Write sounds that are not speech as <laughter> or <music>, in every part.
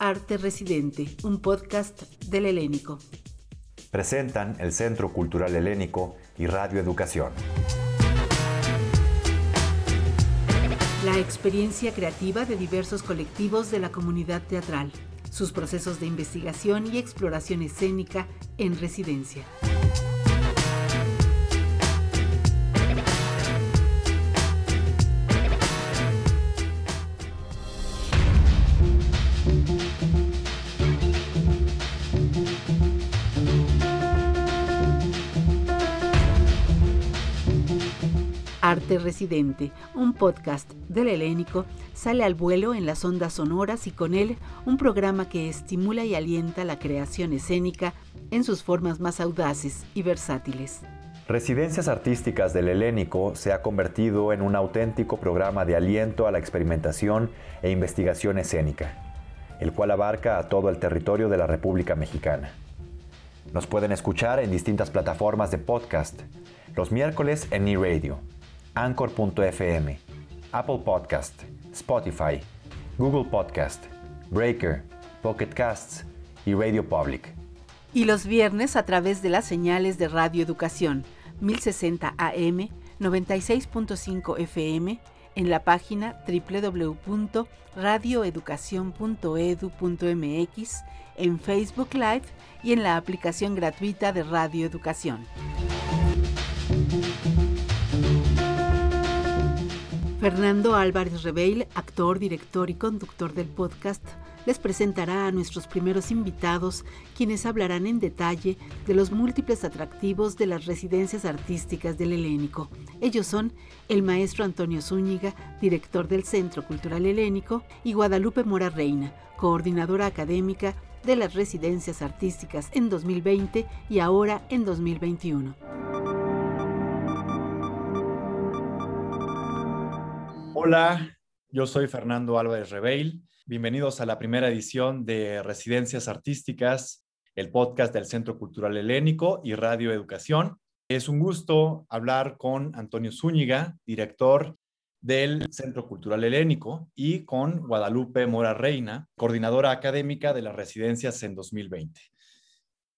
Arte Residente, un podcast del Helénico. Presentan el Centro Cultural Helénico y Radio Educación. La experiencia creativa de diversos colectivos de la comunidad teatral, sus procesos de investigación y exploración escénica en residencia. Un podcast del Helénico, sale al vuelo en las ondas sonoras y con él un programa que estimula y alienta la creación escénica en sus formas más audaces y versátiles. Residencias Artísticas del Helénico se ha convertido en un auténtico programa de aliento a la experimentación e investigación escénica, el cual abarca a todo el territorio de la República Mexicana. Nos pueden escuchar en distintas plataformas de podcast, los miércoles en E-Radio, Anchor.fm, Apple Podcast, Spotify, Google Podcast, Breaker, Pocket Casts y Radio Public. Y los viernes a través de las señales de Radio Educación, 1060 AM, 96.5 FM, en la página www.radioeducación.edu.mx, en Facebook Live y en la aplicación gratuita de Radio Educación. Fernando Álvarez Reveil, actor, director y conductor del podcast, les presentará a nuestros primeros invitados, quienes hablarán en detalle de los múltiples atractivos de las residencias artísticas del Helénico. Ellos son el maestro Antonio Zúñiga, director del Centro Cultural Helénico, y Guadalupe Mora Reina, coordinadora académica de las residencias artísticas en 2020 y ahora en 2021. Hola, yo soy Fernando Álvarez Reveil. Bienvenidos a la primera edición de Residencias Artísticas, el podcast del Centro Cultural Helénico y Radio Educación. Es un gusto hablar con Antonio Zúñiga, director del Centro Cultural Helénico, y con Guadalupe Mora Reina, coordinadora académica de las residencias en 2020.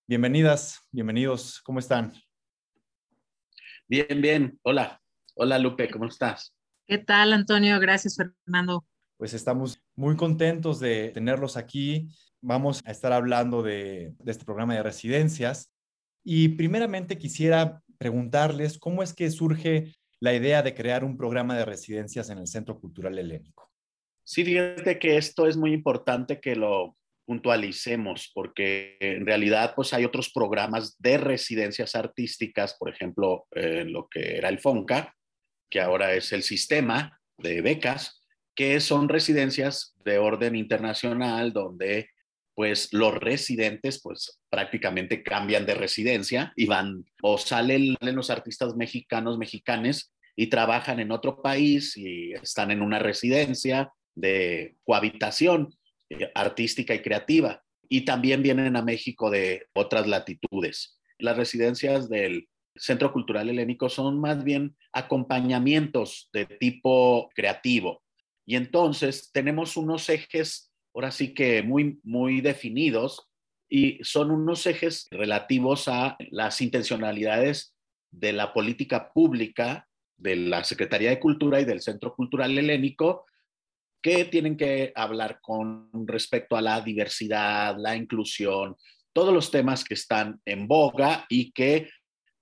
Bienvenidas, bienvenidos, ¿cómo están? Bien, bien. Hola, hola Lupe, ¿cómo estás? ¿Qué tal, Antonio? Gracias, Fernando. Pues estamos muy contentos de tenerlos aquí. Vamos a estar hablando de, este programa de residencias. Y primeramente quisiera preguntarles cómo es que surge la idea de crear un programa de residencias en el Centro Cultural Helénico. Sí, fíjate que esto es muy importante que lo puntualicemos porque en realidad pues hay otros programas de residencias artísticas, por ejemplo, en lo que era el FONCA, que ahora es el sistema de becas, que son residencias de orden internacional donde pues los residentes pues prácticamente cambian de residencia y van o salen los artistas mexicanos, mexicanes y trabajan en otro país y están en una residencia de cohabitación eh, artística y creativa y también vienen a México de otras latitudes. Las residencias del Centro Cultural Helénico son más bien acompañamientos de tipo creativo. Y entonces tenemos unos ejes, ahora sí que muy, muy definidos, y son unos ejes relativos a las intencionalidades de la política pública de la Secretaría de Cultura y del Centro Cultural Helénico, que tienen que hablar con respecto a la diversidad, la inclusión, todos los temas que están en boga y que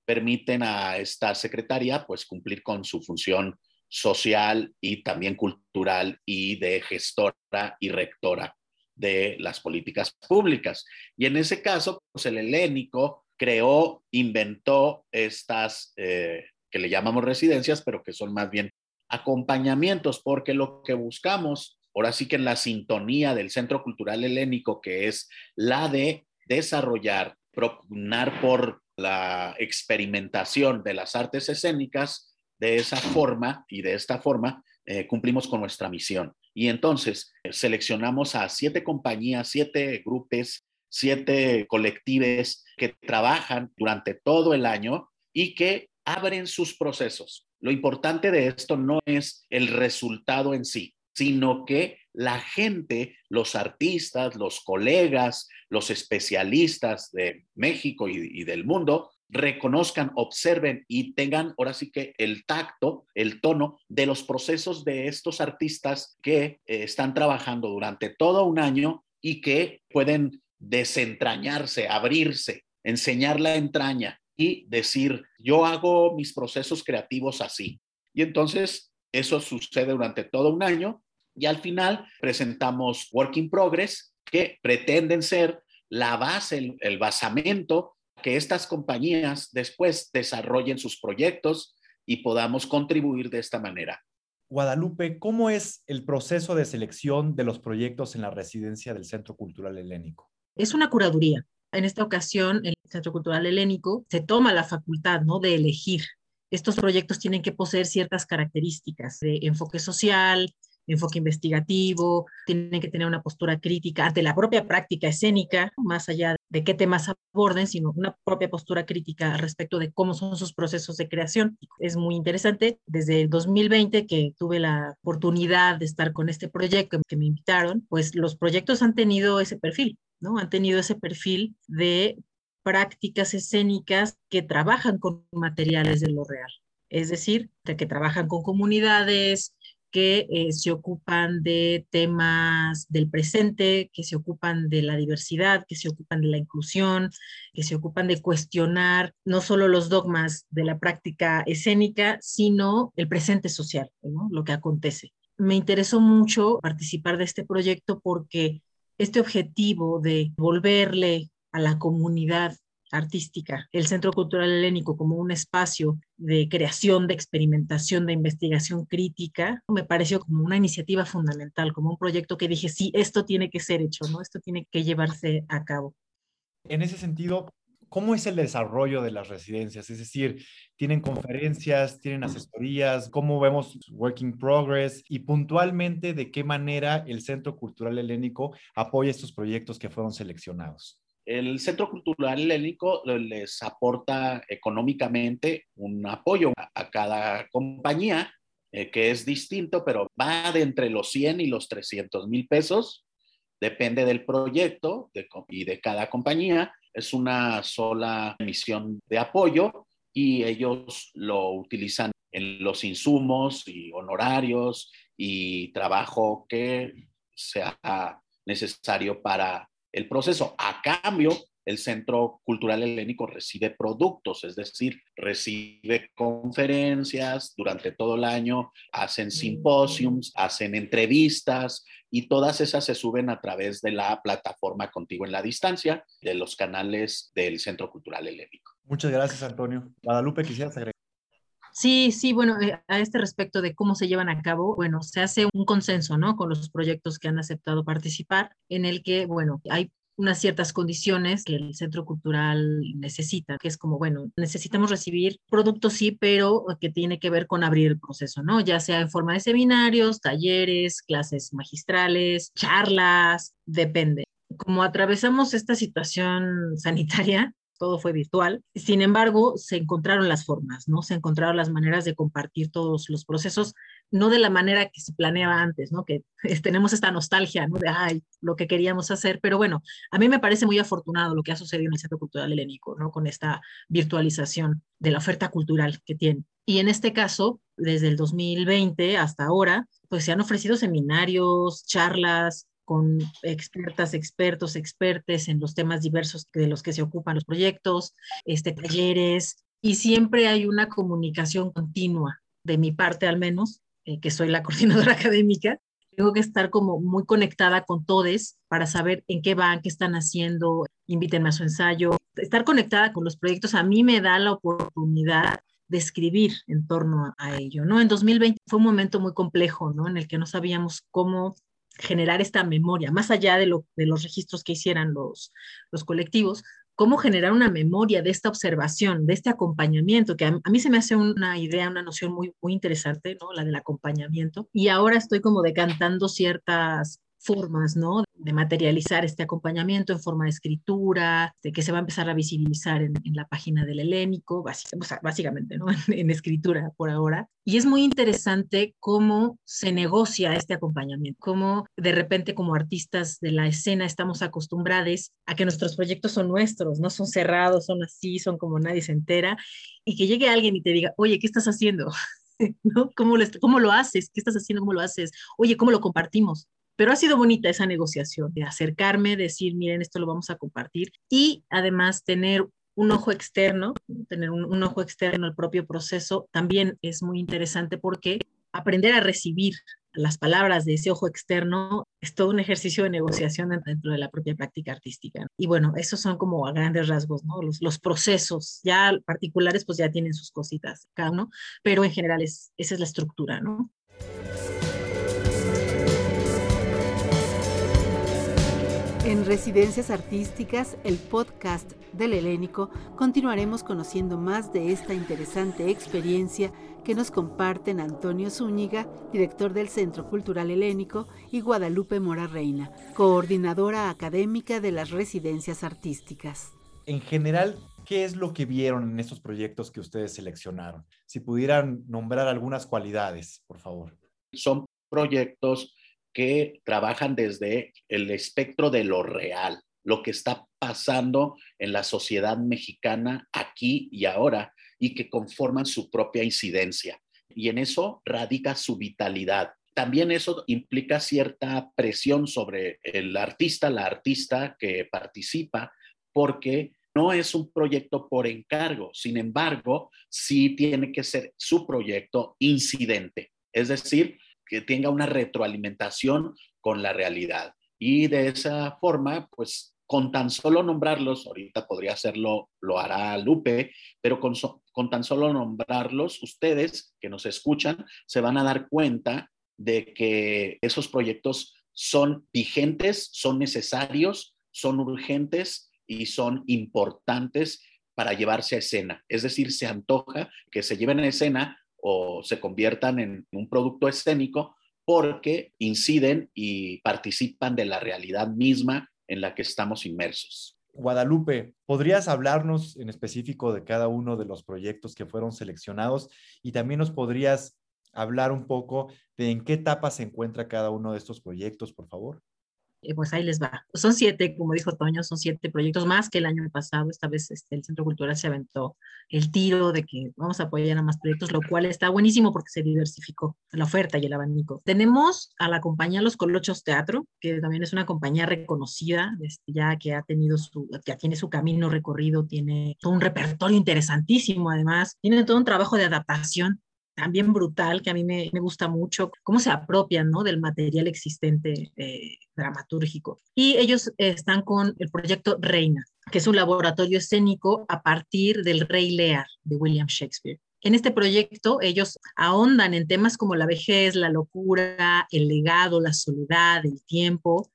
permiten a esta secretaria pues cumplir con su función social y también cultural y de gestora y rectora de las políticas públicas. Y en ese caso, pues el helénico creó, inventó estas eh, que le llamamos residencias, pero que son más bien acompañamientos, porque lo que buscamos, ahora sí que en la sintonía del Centro Cultural Helénico, que es la de desarrollar, propugnar por la experimentación de las artes escénicas de esa forma y de esta forma eh, cumplimos con nuestra misión. Y entonces eh, seleccionamos a siete compañías, siete grupos, siete colectives que trabajan durante todo el año y que abren sus procesos. Lo importante de esto no es el resultado en sí, sino que la gente, los artistas, los colegas, los especialistas de México y, del mundo reconozcan, observen y tengan ahora sí que el tacto, el tono de los procesos de estos artistas que eh, están trabajando durante todo un año y que pueden desentrañarse, abrirse, enseñar la entraña y decir, yo hago mis procesos creativos así. Y entonces eso sucede durante todo un año y al final presentamos Work in Progress que pretenden ser la base, el, basamento que estas compañías después desarrollen sus proyectos y podamos contribuir de esta manera. Guadalupe, ¿cómo es el proceso de selección de los proyectos en la residencia del Centro Cultural Helénico? Es una curaduría. En esta ocasión, el Centro Cultural Helénico se toma la facultad ¿no? de elegir. Estos proyectos tienen que poseer ciertas características de enfoque social, enfoque investigativo, tienen que tener una postura crítica ante la propia práctica escénica, más allá de qué temas aborden, sino una propia postura crítica respecto de cómo son sus procesos de creación. Es muy interesante. Desde el 2020 que tuve la oportunidad de estar con este proyecto que me invitaron, pues los proyectos han tenido ese perfil, ¿no? Han tenido ese perfil de prácticas escénicas que trabajan con materiales de lo real. Es decir, que trabajan con comunidades, que eh, se ocupan de temas del presente, que se ocupan de la diversidad, que se ocupan de la inclusión, que se ocupan de cuestionar no solo los dogmas de la práctica escénica, sino el presente social, lo que acontece. Me interesó mucho participar de este proyecto porque este objetivo de volverle a la comunidad artística, el Centro Cultural Helénico como un espacio de creación, de experimentación, de investigación crítica, me pareció como una iniciativa fundamental, como un proyecto que dije, sí, esto tiene que ser hecho, ¿no? Esto tiene que llevarse a cabo. En ese sentido, ¿cómo es el desarrollo de las residencias? Es decir, ¿tienen conferencias, tienen asesorías? ¿Cómo vemos Working Progress? Y puntualmente, ¿de qué manera el Centro Cultural Helénico apoya estos proyectos que fueron seleccionados? El Centro Cultural Helénico les aporta económicamente un apoyo a cada compañía, eh, que es distinto, pero va de entre los 100 y los 300 mil pesos, depende del proyecto y de cada compañía. Es una sola emisión de apoyo y ellos lo utilizan en los insumos y honorarios y trabajo que sea necesario para el proceso. A cambio, el Centro Cultural Helénico recibe productos, es decir, recibe conferencias durante todo el año, hacen simposiums, hacen entrevistas y todas esas se suben a través de la plataforma Contigo en la Distancia de los canales del Centro Cultural Helénico. Muchas gracias, Antonio. Guadalupe, quisieras agregar. Sí, sí, bueno, eh, a este respecto de cómo se llevan a cabo, bueno, se hace un consenso, ¿no? Con los proyectos que han aceptado participar, en el que, bueno, hay unas ciertas condiciones que el centro cultural necesita, que es como, bueno, necesitamos recibir productos, sí, pero que tiene que ver con abrir el proceso, ¿no? Ya sea en forma de seminarios, talleres, clases magistrales, charlas, depende. Como atravesamos esta situación sanitaria, todo fue virtual. Sin embargo, se encontraron las formas, ¿no? Se encontraron las maneras de compartir todos los procesos, no de la manera que se planeaba antes, ¿no? Que <laughs> tenemos esta nostalgia, ¿no? De, ay, lo que queríamos hacer. Pero bueno, a mí me parece muy afortunado lo que ha sucedido en el Centro Cultural Helénico, ¿no? Con esta virtualización de la oferta cultural que tiene. Y en este caso, desde el 2020 hasta ahora, pues se han ofrecido seminarios, charlas, con expertas, expertos, expertes en los temas diversos de los que se ocupan los proyectos, este, talleres, y siempre hay una comunicación continua, de mi parte al menos, eh, que soy la <laughs> coordinadora académica, tengo que estar como muy conectada con todos para saber en qué van, qué están haciendo, invítenme a su ensayo. Estar conectada con los proyectos a mí me da la oportunidad de escribir en torno a ello, ¿no? En 2020 fue un momento muy complejo, ¿no? En el que no sabíamos cómo generar esta memoria, más allá de, lo, de los registros que hicieran los, los colectivos, cómo generar una memoria de esta observación, de este acompañamiento, que a, mí se me hace una idea, una noción muy, muy interesante, ¿no? La del acompañamiento. Y ahora estoy como decantando ciertas formas, ¿no? De materializar este acompañamiento en forma de escritura, de que se va a empezar a visibilizar en, la página del helénico, básicamente, ¿no? <laughs> En, escritura por ahora. Y es muy interesante cómo se negocia este acompañamiento, cómo de repente como artistas de la escena estamos acostumbrados a que nuestros proyectos son nuestros, no son cerrados, son así, son como nadie se entera, y que llegue alguien y te diga, oye, ¿qué estás haciendo? <laughs> ¿No? ¿Cómo, lo, ¿Cómo lo haces? ¿Qué estás haciendo? ¿Cómo lo haces? Oye, ¿cómo lo compartimos? Pero ha sido bonita esa negociación, de acercarme, decir, miren, esto lo vamos a compartir y además tener un ojo externo, tener un, ojo externo al propio proceso, también es muy interesante porque aprender a recibir las palabras de ese ojo externo es todo un ejercicio de negociación dentro de la propia práctica artística. Y bueno, esos son como a grandes rasgos, ¿no? Los, los procesos ya particulares pues ya tienen sus cositas cada uno, pero en general es, esa es la estructura, ¿no? En Residencias Artísticas, el podcast del Helénico, continuaremos conociendo más de esta interesante experiencia que nos comparten Antonio Zúñiga, director del Centro Cultural Helénico, y Guadalupe Mora Reina, coordinadora académica de las Residencias Artísticas. En general, ¿qué es lo que vieron en estos proyectos que ustedes seleccionaron? Si pudieran nombrar algunas cualidades, por favor. Son proyectos que trabajan desde el espectro de lo real, lo que está pasando en la sociedad mexicana aquí y ahora y que conforman su propia incidencia. Y en eso radica su vitalidad. También eso implica cierta presión sobre el artista, la artista que participa, porque no es un proyecto por encargo, sin embargo, sí tiene que ser su proyecto incidente, es decir, que tenga una retroalimentación con la realidad. Y de esa forma, pues con tan solo nombrarlos, ahorita podría hacerlo, lo hará Lupe, pero con, con tan solo nombrarlos, ustedes que nos escuchan se van a dar cuenta de que esos proyectos son vigentes, son necesarios, son urgentes y son importantes para llevarse a escena. Es decir, se antoja que se lleven a escena o se conviertan en un producto escénico porque inciden y participan de la realidad misma en la que estamos inmersos. Guadalupe, ¿podrías hablarnos en específico de cada uno de los proyectos que fueron seleccionados y también nos podrías hablar un poco de en qué etapa se encuentra cada uno de estos proyectos, por favor? Eh, pues ahí les va. Son siete, como dijo Toño, son siete proyectos más que el año pasado. Esta vez este, el Centro Cultural se aventó el tiro de que vamos a apoyar a más proyectos, lo cual está buenísimo porque se diversificó la oferta y el abanico. Tenemos a la compañía Los Colochos Teatro, que también es una compañía reconocida, este, ya que ha tenido su, ya tiene su camino recorrido, tiene todo un repertorio interesantísimo además, tiene todo un trabajo de adaptación también brutal, que a mí me, gusta mucho, cómo se apropian ¿no? del material existente eh, dramatúrgico. Y ellos están con el proyecto Reina, que es un laboratorio escénico a partir del Rey Lear de William Shakespeare. En este proyecto ellos ahondan en temas como la vejez, la locura, el legado, la soledad, el tiempo,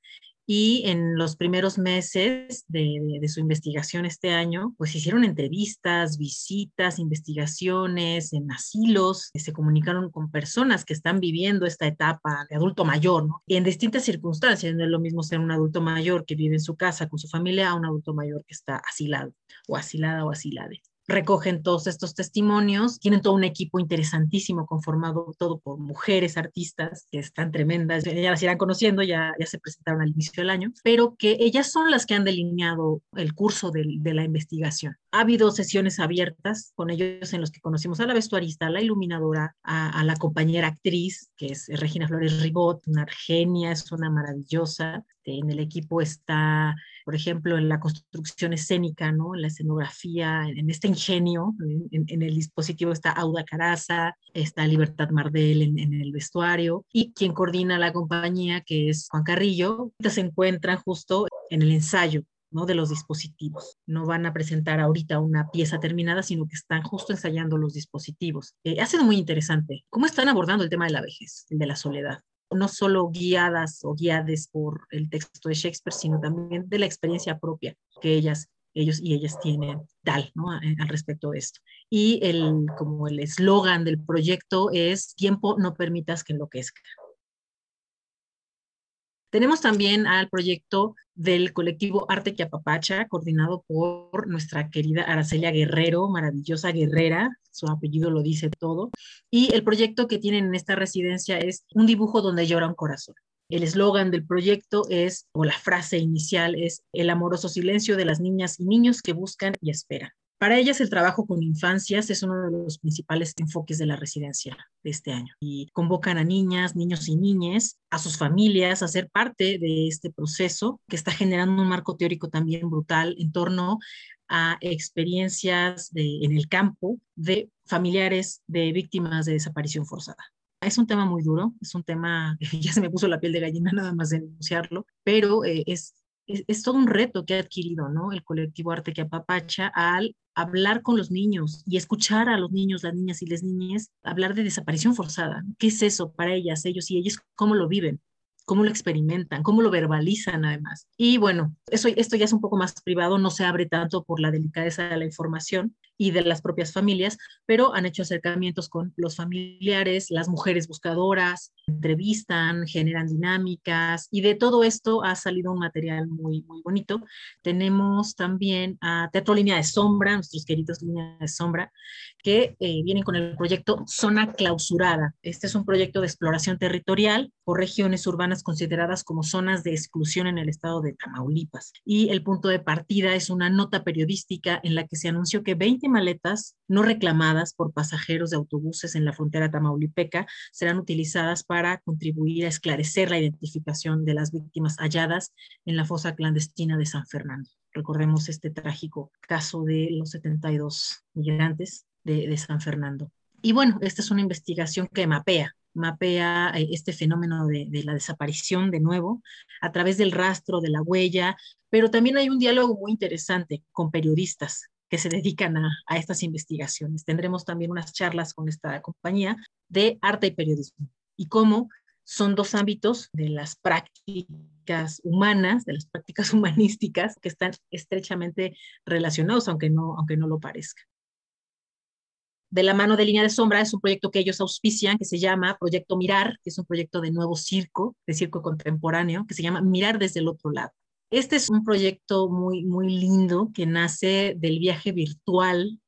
y en los primeros meses de, su investigación este año, pues hicieron entrevistas, visitas, investigaciones en asilos, se comunicaron con personas que están viviendo esta etapa de adulto mayor, ¿no? Y en distintas circunstancias, no es lo mismo ser un adulto mayor que vive en su casa con su familia a un adulto mayor que está asilado o asilada o asilade recogen todos estos testimonios, tienen todo un equipo interesantísimo conformado todo por mujeres artistas que están tremendas, ya las irán conociendo, ya, ya se presentaron al inicio del año, pero que ellas son las que han delineado el curso de, la investigación. Ha habido sesiones abiertas con ellos en los que conocimos a la vestuarista, a la iluminadora, a, a la compañera actriz, que es Regina Flores Ribot, una genia, es una maravillosa. En el equipo está por ejemplo, en la construcción escénica, ¿no? en la escenografía, en, este ingenio, en, el dispositivo está Auda Caraza, está Libertad Mardel en, el vestuario, y quien coordina la compañía, que es Juan Carrillo, se encuentran justo en el ensayo ¿no? de los dispositivos. No van a presentar ahorita una pieza terminada, sino que están justo ensayando los dispositivos. Eh, ha sido muy interesante cómo están abordando el tema de la vejez, de la soledad no solo guiadas o guiades por el texto de Shakespeare, sino también de la experiencia propia que ellas, ellos y ellas tienen tal, ¿no? Al respecto de esto. Y el, como el eslogan del proyecto es tiempo no permitas que enloquezca. Tenemos también al proyecto del colectivo Arte que coordinado por nuestra querida Aracelia Guerrero, maravillosa guerrera, su apellido lo dice todo. Y el proyecto que tienen en esta residencia es Un dibujo donde llora un corazón. El eslogan del proyecto es, o la frase inicial es, el amoroso silencio de las niñas y niños que buscan y esperan. Para ellas el trabajo con infancias es uno de los principales enfoques de la residencia de este año y convocan a niñas, niños y niñas, a sus familias a ser parte de este proceso que está generando un marco teórico también brutal en torno a experiencias en el campo de familiares de víctimas de desaparición forzada. Es un tema muy duro, es un tema <laughs> ya se me puso la piel de gallina nada más de denunciarlo, pero eh, es es, todo un reto que ha adquirido ¿no? el colectivo Arte que apapacha al hablar con los niños y escuchar a los niños, las niñas y las niñas hablar de desaparición forzada. ¿Qué es eso para ellas, ellos y ellas? ¿Cómo lo viven? cómo lo experimentan, cómo lo verbalizan además. Y bueno, eso, esto ya es un poco más privado, no se abre tanto por la delicadeza de la información, y de las propias familias, pero han hecho acercamientos con los familiares, las mujeres buscadoras, entrevistan, generan dinámicas y de todo esto ha salido un material muy, muy bonito. Tenemos también a Teatro Línea de Sombra, nuestros queridos Línea de Sombra, que eh, vienen con el proyecto Zona Clausurada. Este es un proyecto de exploración territorial por regiones urbanas consideradas como zonas de exclusión en el estado de Tamaulipas. Y el punto de partida es una nota periodística en la que se anunció que 20 maletas no reclamadas por pasajeros de autobuses en la frontera tamaulipeca serán utilizadas para contribuir a esclarecer la identificación de las víctimas halladas en la fosa clandestina de San Fernando. Recordemos este trágico caso de los 72 migrantes de, San Fernando. Y bueno, esta es una investigación que mapea mapea eh, este fenómeno de, la desaparición de nuevo a través del rastro, de la huella, pero también hay un diálogo muy interesante con periodistas que se dedican a, estas investigaciones. Tendremos también unas charlas con esta compañía de arte y periodismo y cómo son dos ámbitos de las prácticas humanas, de las prácticas <laughs> humanísticas que están estrechamente relacionados, aunque no, aunque no lo parezca. De la mano de Línea de Sombra es un proyecto que ellos auspician que se llama Proyecto Mirar, que es un proyecto de nuevo circo, de circo contemporáneo, que se llama Mirar desde el otro lado. Este es un proyecto muy, muy lindo que nace del viaje virtual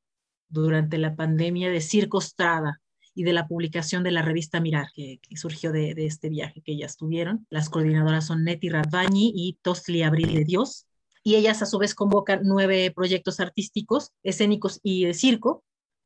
durante la pandemia de Circo Strada y de la publicación de la revista Mirar, que, surgió de, este viaje que ellas tuvieron. Las coordinadoras son Neti Radvani y Tostli Abril de Dios. Y ellas a su vez convocan nueve proyectos artísticos, escénicos y de circo,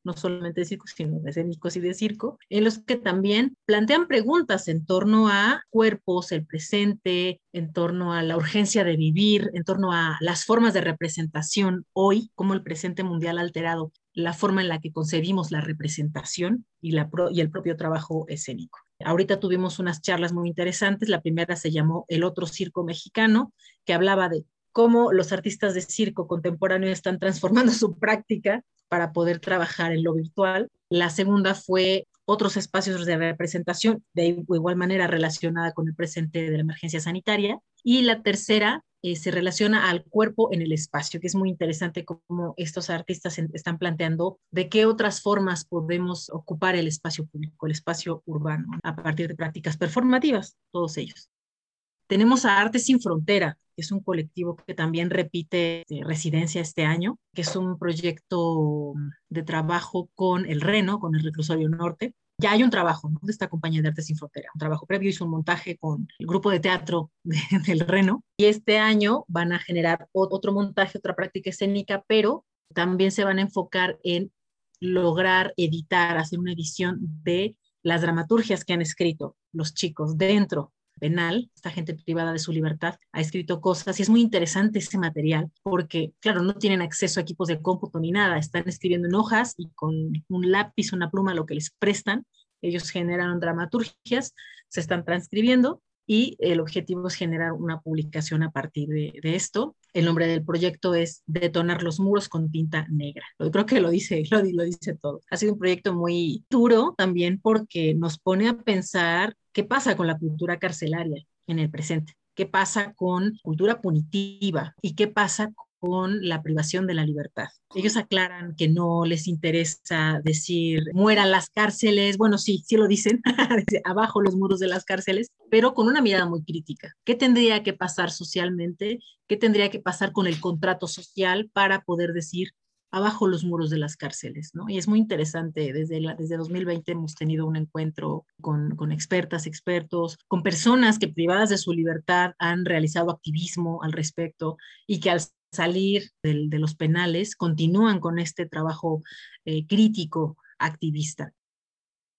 no solamente de circo, sino de escénicos y de circo, en los que también plantean preguntas en torno a cuerpos, el presente, en torno a la urgencia de vivir, en torno a las formas de representación hoy, como el presente mundial alterado la forma en la que concebimos la representación y, y el propio trabajo escénico. Ahorita tuvimos unas charlas muy interesantes. La primera se llamó El otro circo mexicano, que hablaba de cómo los artistas de circo contemporáneo están transformando <laughs> su práctica para poder trabajar en lo virtual. La segunda fue otros espacios de representación, de igual manera relacionada con el presente de la emergencia sanitaria. Y la tercera eh, se relaciona al cuerpo en el espacio, que es muy interesante cómo estos artistas están planteando de qué otras formas podemos ocupar el espacio público, el espacio urbano, a partir de prácticas performativas, todos ellos. Tenemos a Arte Sin Frontera, que es un colectivo que también repite eh, residencia este año, que es un proyecto de trabajo con el Reno, con el Reclusorio Norte. Ya hay un trabajo de esta compañía de Arte Sin Frontera, un trabajo previo, hizo un montaje con el grupo de teatro <laughs> del Reno y este año van a generar otro montaje, otra práctica escénica, pero también se van a enfocar en lograr editar, hacer una edición de las dramaturgias que han escrito los chicos dentro penal, esta gente privada de su libertad, ha escrito cosas y es muy interesante ese material porque, claro, no tienen acceso a equipos de cómputo ni nada, están escribiendo en hojas y con un lápiz, una pluma, lo que les prestan, ellos generan dramaturgias, se están transcribiendo y el objetivo es generar una publicación a partir de, esto. El nombre del proyecto es Detonar los muros con tinta negra. Yo creo que lo dice, <laughs> lo, lo dice todo. Ha sido un proyecto muy duro también porque nos pone a pensar qué pasa con la cultura carcelaria en el presente, qué pasa con cultura punitiva y qué pasa con la privación de la libertad. Ellos aclaran que no les interesa decir mueran las cárceles, bueno, sí, sí lo dicen, <laughs> abajo los muros de las cárceles, pero con una mirada muy crítica. ¿Qué tendría que pasar socialmente? ¿Qué tendría que pasar con el contrato social para poder decir abajo los muros de las cárceles, ¿no? Y es muy interesante, desde, la, desde 2020 hemos tenido un encuentro con, con, expertas, expertos, con personas que privadas de su libertad han realizado activismo al respecto y que al salir de, los penales continúan con este trabajo eh, crítico activista.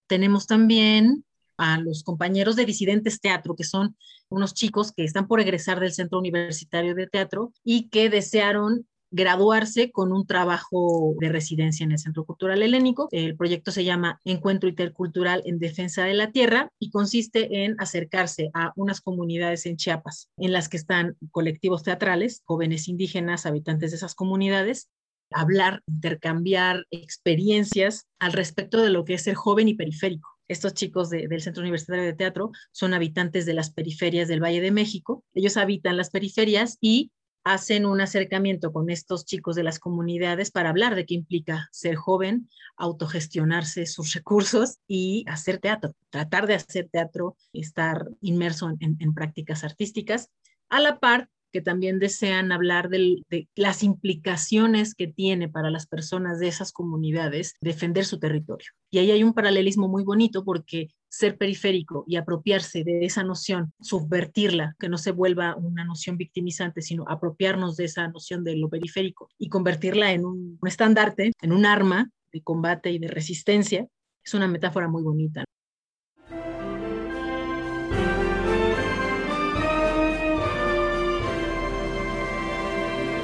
Tenemos también a los compañeros de Disidentes Teatro, que son unos chicos que están por egresar del Centro Universitario de Teatro y que desearon graduarse con un trabajo de residencia en el Centro Cultural Helénico. El proyecto se llama Encuentro Intercultural en Defensa de la Tierra y consiste en acercarse a unas comunidades en Chiapas en las que están colectivos teatrales, jóvenes indígenas, habitantes de esas comunidades, hablar, intercambiar experiencias al respecto de lo que es ser joven y periférico. Estos chicos del Centro Universitario de Teatro son habitantes de las periferias del Valle de México. Ellos habitan las periferias y hacen un acercamiento con estos chicos de las comunidades para hablar de qué implica ser joven, autogestionarse sus recursos y hacer teatro, tratar de hacer teatro, estar inmerso en, en prácticas artísticas, a la par que también desean hablar de las implicaciones que tiene para las personas de esas comunidades defender su territorio. Y ahí hay un paralelismo muy bonito porque ser periférico y apropiarse de esa noción, subvertirla, que no se vuelva una noción victimizante, sino apropiarnos de esa noción de lo periférico y convertirla en un, un estandarte, en un arma de combate y de resistencia, es una metáfora muy bonita.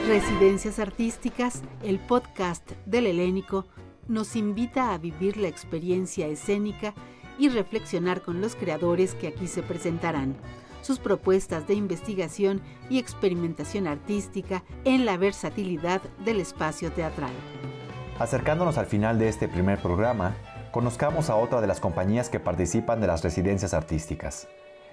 Residencias Artísticas, el podcast del Helénico, nos invita a vivir la experiencia escénica y reflexionar con los creadores que aquí se presentarán, sus propuestas de investigación y experimentación artística en la versatilidad del espacio teatral. Acercándonos al final de este primer programa, conozcamos a otra de las compañías que participan de las residencias artísticas,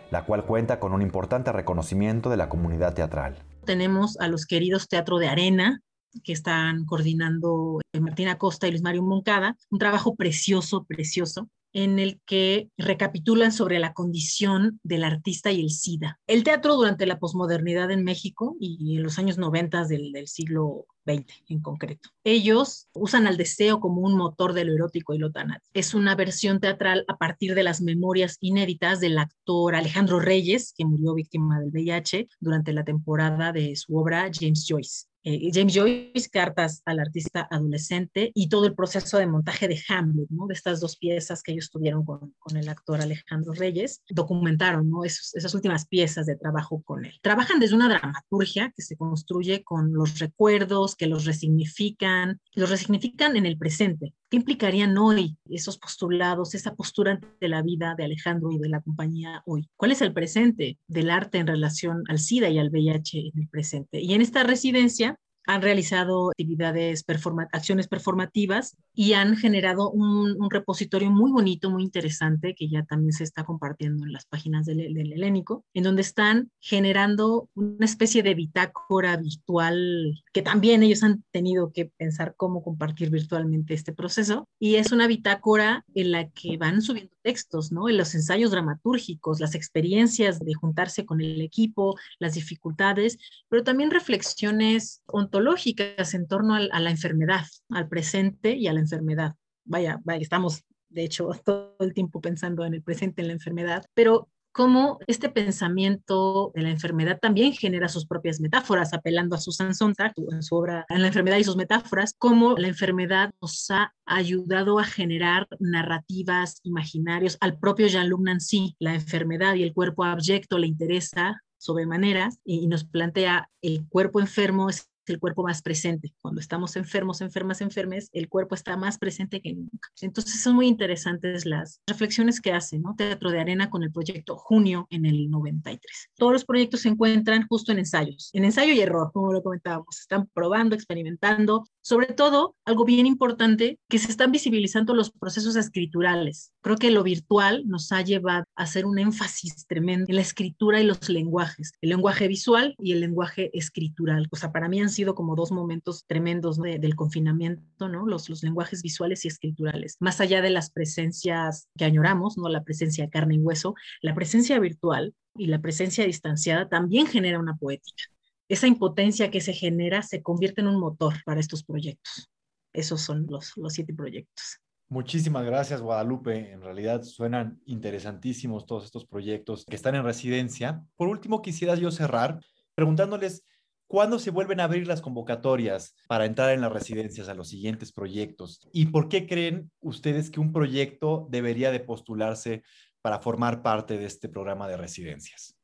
la cual cuenta con un importante reconocimiento de la comunidad teatral tenemos a los queridos Teatro de Arena, que están coordinando eh, Martina Costa y Luis Mario Moncada, un trabajo precioso, precioso, en el que recapitulan sobre la condición del artista y el SIDA. El teatro durante la posmodernidad en México y en los años 90 del, siglo 20 en concreto. Ellos usan al deseo como un motor de lo erótico y lo tanat. Es una versión teatral a partir de las memorias inéditas del actor Alejandro Reyes, que murió víctima del VIH durante la temporada de su obra James Joyce. Eh, James Joyce, Cartas al artista adolescente y todo el proceso de montaje de Hamlet, ¿no? de estas dos piezas que ellos tuvieron con, el actor Alejandro Reyes, documentaron ¿no? esas últimas piezas de trabajo con él. Trabajan desde una dramaturgia que se construye con los recuerdos, que los resignifican, los resignifican en el presente. ¿Qué implicarían hoy esos postulados, esa postura de la vida de Alejandro y de la compañía hoy? ¿Cuál es el presente del arte en relación al SIDA y al VIH en el presente? Y en esta residencia han realizado actividades, acciones performativas y han generado un, repositorio muy bonito, muy interesante, que ya también se está compartiendo en las páginas del, del, Helénico, en donde están generando una especie de bitácora virtual, que también ellos han tenido que pensar cómo compartir virtualmente este proceso. Y es una bitácora en la que van subiendo textos, ¿no? En los ensayos dramatúrgicos, las experiencias de juntarse con el equipo, las dificultades, pero también reflexiones ontológicas en torno a la enfermedad, al presente y a la enfermedad. Vaya, vaya, estamos de hecho <laughs> todo el tiempo pensando en el presente, en la enfermedad, pero cómo este pensamiento de la enfermedad también genera sus propias metáforas, apelando a Susan Sontag en su obra En la enfermedad y sus metáforas, cómo la enfermedad nos ha ayudado a generar narrativas, imaginarios. Al propio Jean-Luc Nancy, la enfermedad y el cuerpo abyecto le interesa sobremanera y, nos plantea el cuerpo enfermo es el cuerpo más presente. Cuando estamos enfermos, enfermas, enfermes, el cuerpo está más presente que nunca. Entonces son muy interesantes las reflexiones que hace ¿no? Teatro de Arena con el proyecto Junio en el 93. Todos los proyectos se encuentran justo en ensayos, en ensayo y error, como lo comentábamos. Están probando, experimentando. Sobre todo, algo bien importante, que se están visibilizando los procesos escriturales. Creo que lo virtual nos ha llevado a hacer un énfasis tremendo en la escritura y los lenguajes, el lenguaje visual y el lenguaje escritural. O sea, para mí han sido como dos momentos tremendos del confinamiento, ¿no? Los, los lenguajes visuales y escriturales. Más allá de las presencias que añoramos, ¿no? La presencia de carne y hueso, la presencia virtual y la presencia distanciada también genera una poética. Esa impotencia que se genera se convierte en un motor para estos proyectos. Esos son los, los siete proyectos. Muchísimas gracias, Guadalupe. En realidad suenan interesantísimos todos estos proyectos que están en residencia. Por último, quisiera yo cerrar preguntándoles cuándo se vuelven a abrir las convocatorias para entrar en las residencias a los siguientes proyectos y por qué creen ustedes que un proyecto debería de postularse para formar parte de este programa de residencias.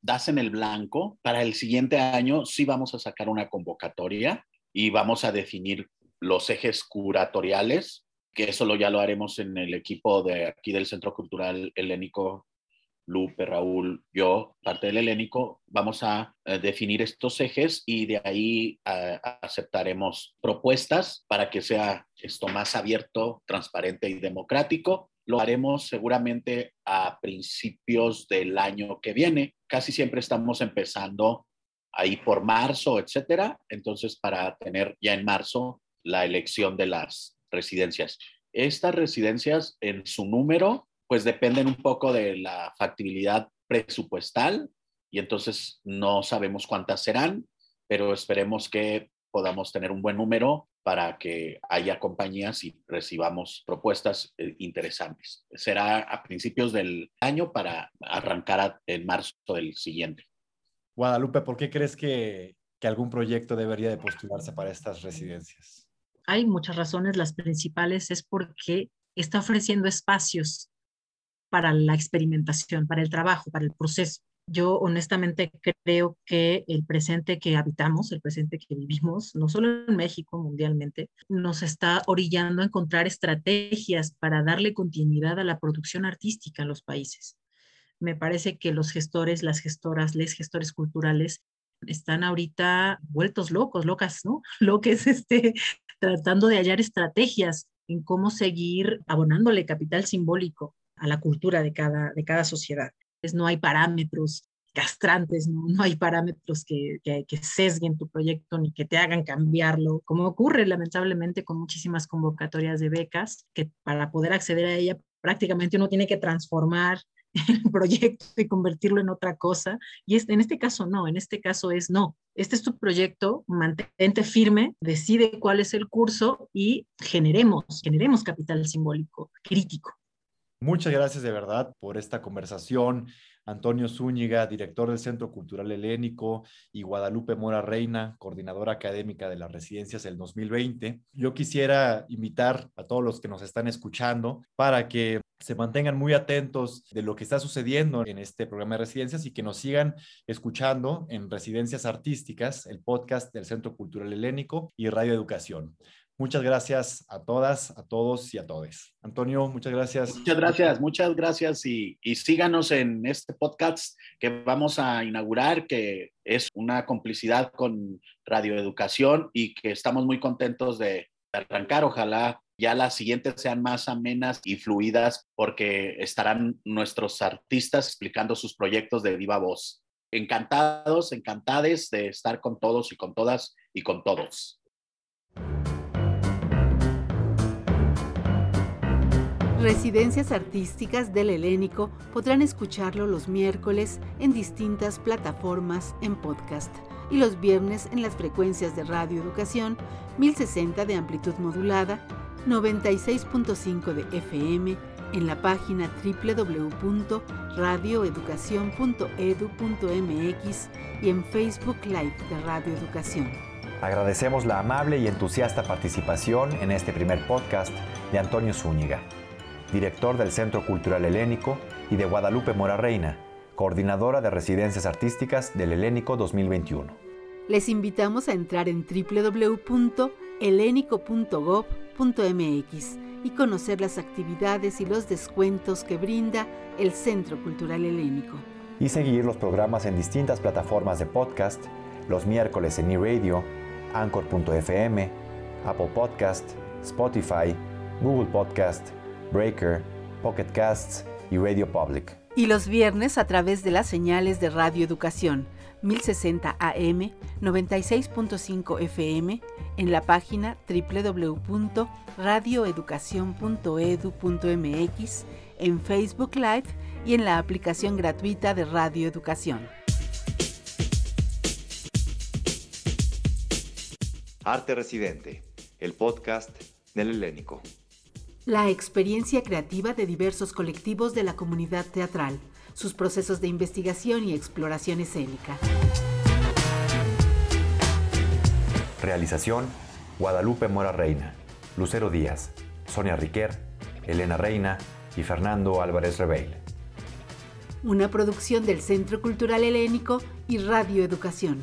Das en el blanco. Para el siguiente año sí vamos a sacar una convocatoria y vamos a definir los ejes curatoriales que eso ya lo haremos en el equipo de aquí del Centro Cultural Helénico, Lupe, Raúl, yo, parte del Helénico, vamos a eh, definir estos ejes y de ahí eh, aceptaremos propuestas para que sea esto más abierto, transparente y democrático. Lo haremos seguramente a principios del año que viene. Casi siempre estamos empezando ahí por marzo, etcétera. Entonces, para tener ya en marzo la elección de las residencias. Estas residencias en su número, pues dependen un poco de la factibilidad presupuestal y entonces no sabemos cuántas serán, pero esperemos que podamos tener un buen número para que haya compañías y recibamos propuestas eh, interesantes. Será a principios del año para arrancar en marzo del siguiente. Guadalupe, ¿por qué crees que, que algún proyecto debería de postularse para estas residencias? hay muchas razones, las principales es porque está ofreciendo espacios para la experimentación, para el trabajo, para el proceso. Yo honestamente creo que el presente que habitamos, el presente que vivimos, no solo en México, mundialmente, nos está orillando a encontrar estrategias para darle continuidad a la producción artística en los países. Me parece que los gestores, las gestoras, les gestores culturales están ahorita vueltos locos, locas, ¿no? Lo que es este, tratando de hallar estrategias en cómo seguir abonándole capital simbólico a la cultura de cada, de cada sociedad. No hay parámetros castrantes, no, no hay parámetros que, que, que, sesguen tu proyecto ni que te hagan cambiarlo, como ocurre lamentablemente con muchísimas convocatorias de becas, que para poder acceder a ella prácticamente uno tiene que transformar <laughs> el proyecto y convertirlo en otra cosa. Y este, en este caso no, en este caso es no. Este es tu proyecto, mantente firme, decide cuál es el curso y generemos, generemos capital simbólico crítico. Muchas gracias de verdad por esta conversación. Antonio Zúñiga, director del Centro Cultural Helénico, y Guadalupe Mora Reina, coordinadora académica de las residencias del 2020. Yo quisiera invitar a todos los que nos están escuchando para que se mantengan muy atentos de lo que está sucediendo en este programa de residencias y que nos sigan escuchando en Residencias Artísticas, el podcast del Centro Cultural Helénico y Radio Educación. Muchas gracias a todas, a todos y a todos. Antonio, muchas gracias. Muchas gracias, muchas gracias y, y, síganos en este podcast que vamos a inaugurar, que es una complicidad con Radio Educación y que estamos muy contentos de arrancar. Ojalá ya las siguientes sean más amenas y fluidas porque estarán nuestros artistas explicando sus proyectos de viva voz. Encantados, encantades de estar con todos y con todas y con todos. Residencias artísticas del Helénico podrán escucharlo los miércoles en distintas plataformas en podcast y los viernes en las frecuencias de Radio Educación 1060 de amplitud modulada, 96.5 de FM en la página www.radioeducacion.edu.mx y en Facebook Live de Radio Educación. Agradecemos la amable y entusiasta participación en este primer podcast de Antonio Zúñiga director del Centro Cultural Helénico, y de Guadalupe Mora Reina, coordinadora de residencias artísticas del Helénico 2021. Les invitamos a entrar en www.helenico.gov.mx y conocer las actividades y los descuentos que brinda el Centro Cultural Helénico. Y seguir los programas en distintas plataformas de podcast, los miércoles en eRadio, Anchor.fm, Apple Podcast, Spotify, Google Podcast, Breaker, Pocket Casts y Radio Public. Y los viernes a través de las señales de Radio Educación 1060 AM, 96.5 FM, en la página www.radioeducacion.edu.mx, en Facebook Live y en la aplicación gratuita de Radio Educación. Arte Residente, el podcast del Helénico. La experiencia creativa de diversos colectivos de la comunidad teatral sus procesos de investigación y exploración escénica. Realización, Guadalupe Mora Reina, Lucero Díaz, Sonia Riquer, Elena Reina y Fernando Álvarez Rebeil. Una producción del Centro Cultural Helénico y Radio Educación.